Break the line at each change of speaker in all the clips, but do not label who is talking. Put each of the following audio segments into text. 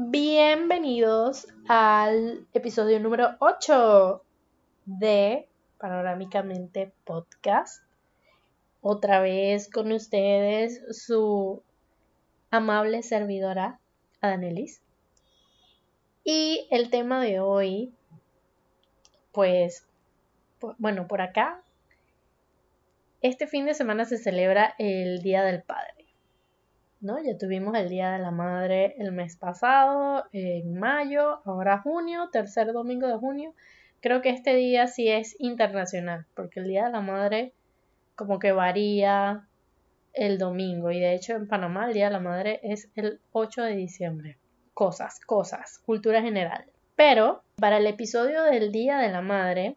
bienvenidos al episodio número 8 de Panorámicamente Podcast. Otra vez con ustedes su amable servidora, Adanelis. Y el tema de hoy, pues, bueno, por acá, este fin de semana se celebra el Día del Padre. ¿No? Ya tuvimos el Día de la Madre el mes pasado, en mayo, ahora junio, tercer domingo de junio. Creo que este día sí es internacional, porque el Día de la Madre como que varía el domingo y de hecho en Panamá el Día de la Madre es el 8 de diciembre. Cosas, cosas, cultura general. Pero para el episodio del Día de la Madre,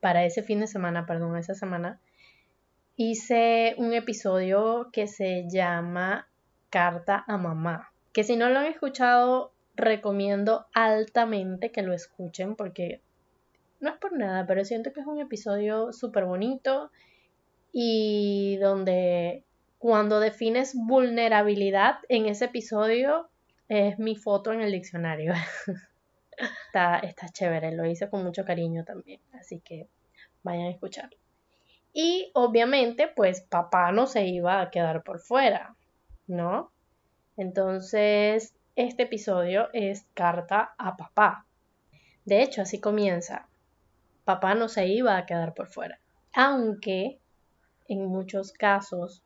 para ese fin de semana, perdón, esa semana, hice un episodio que se llama Carta a Mamá, que si no lo han escuchado, recomiendo altamente que lo escuchen porque no es por nada, pero siento que es un episodio súper bonito y donde cuando defines vulnerabilidad en ese episodio es mi foto en el diccionario. está, está chévere, lo hice con mucho cariño también, así que vayan a escucharlo. Y obviamente, pues papá no se iba a quedar por fuera, ¿no? Entonces, este episodio es carta a papá. De hecho, así comienza. Papá no se iba a quedar por fuera. Aunque en muchos casos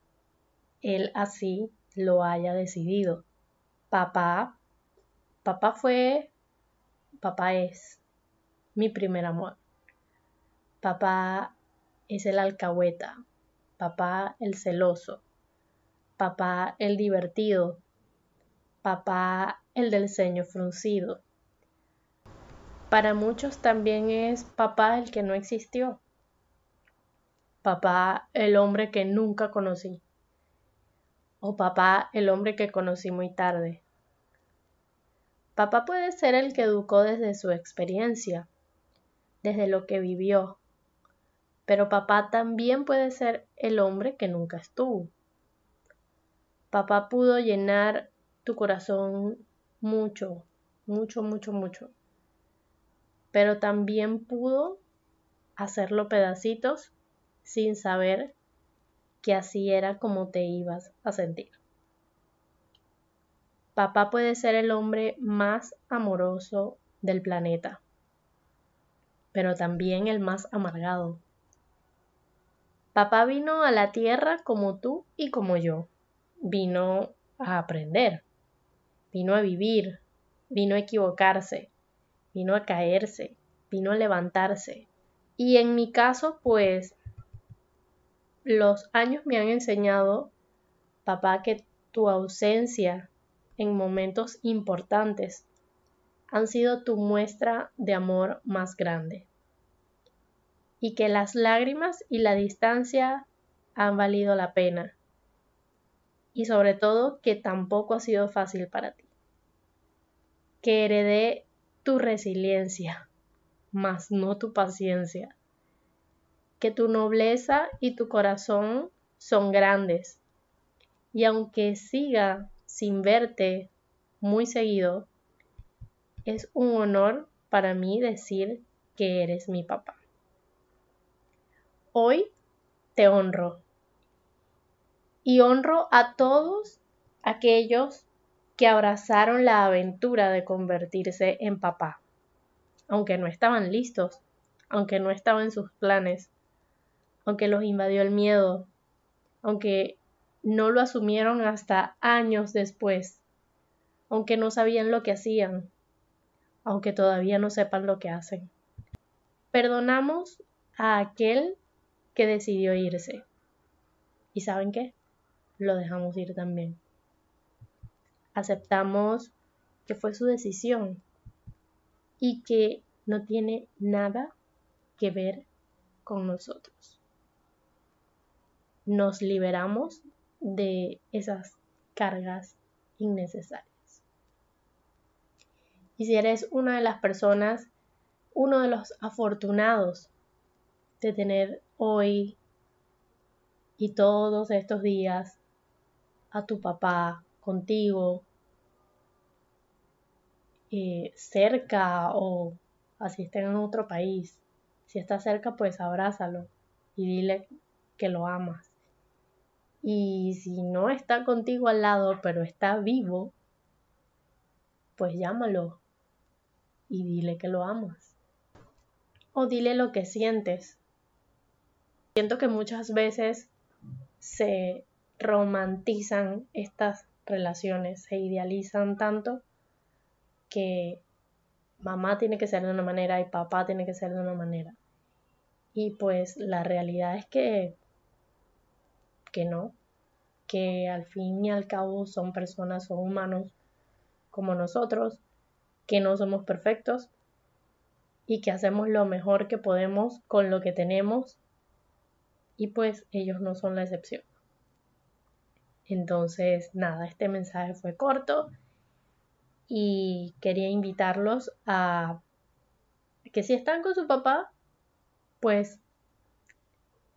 él así lo haya decidido. Papá, papá fue, papá es mi primer amor. Papá es el alcahueta, papá el celoso, papá el divertido, papá el del ceño fruncido. Para muchos también es papá el que no existió, papá el hombre que nunca conocí, o papá el hombre que conocí muy tarde. Papá puede ser el que educó desde su experiencia, desde lo que vivió, pero papá también puede ser el hombre que nunca estuvo. Papá pudo llenar tu corazón mucho, mucho, mucho, mucho. Pero también pudo hacerlo pedacitos sin saber que así era como te ibas a sentir. Papá puede ser el hombre más amoroso del planeta, pero también el más amargado. Papá vino a la tierra como tú y como yo. Vino a aprender, vino a vivir, vino a equivocarse, vino a caerse, vino a levantarse. Y en mi caso, pues, los años me han enseñado, papá, que tu ausencia en momentos importantes han sido tu muestra de amor más grande y que las lágrimas y la distancia han valido la pena. Y sobre todo que tampoco ha sido fácil para ti. Que heredé tu resiliencia, mas no tu paciencia. Que tu nobleza y tu corazón son grandes. Y aunque siga sin verte muy seguido, es un honor para mí decir que eres mi papá. Hoy te honro y honro a todos aquellos que abrazaron la aventura de convertirse en papá, aunque no estaban listos, aunque no estaban en sus planes, aunque los invadió el miedo, aunque no lo asumieron hasta años después, aunque no sabían lo que hacían, aunque todavía no sepan lo que hacen. Perdonamos a aquel que decidió irse. ¿Y saben qué? Lo dejamos ir también. Aceptamos que fue su decisión y que no tiene nada que ver con nosotros. Nos liberamos de esas cargas innecesarias. Y si eres una de las personas, uno de los afortunados de tener hoy y todos estos días a tu papá contigo eh, cerca o así estén en otro país. Si está cerca, pues abrázalo y dile que lo amas. Y si no está contigo al lado, pero está vivo, pues llámalo y dile que lo amas. O dile lo que sientes. Siento que muchas veces se romantizan estas relaciones, se idealizan tanto que mamá tiene que ser de una manera y papá tiene que ser de una manera. Y pues la realidad es que, que no, que al fin y al cabo son personas, son humanos como nosotros, que no somos perfectos y que hacemos lo mejor que podemos con lo que tenemos y pues ellos no son la excepción. Entonces, nada, este mensaje fue corto y quería invitarlos a que si están con su papá, pues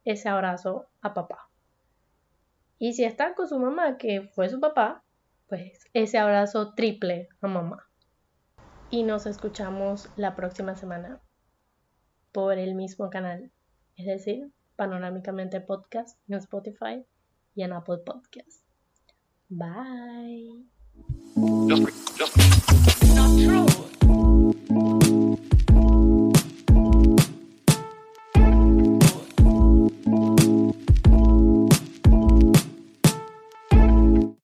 ese abrazo a papá. Y si están con su mamá, que fue su papá, pues ese abrazo triple a mamá. Y nos escuchamos la próxima semana por el mismo canal, es decir, Panorámicamente Podcast en Spotify y en Apple Podcast. Bye.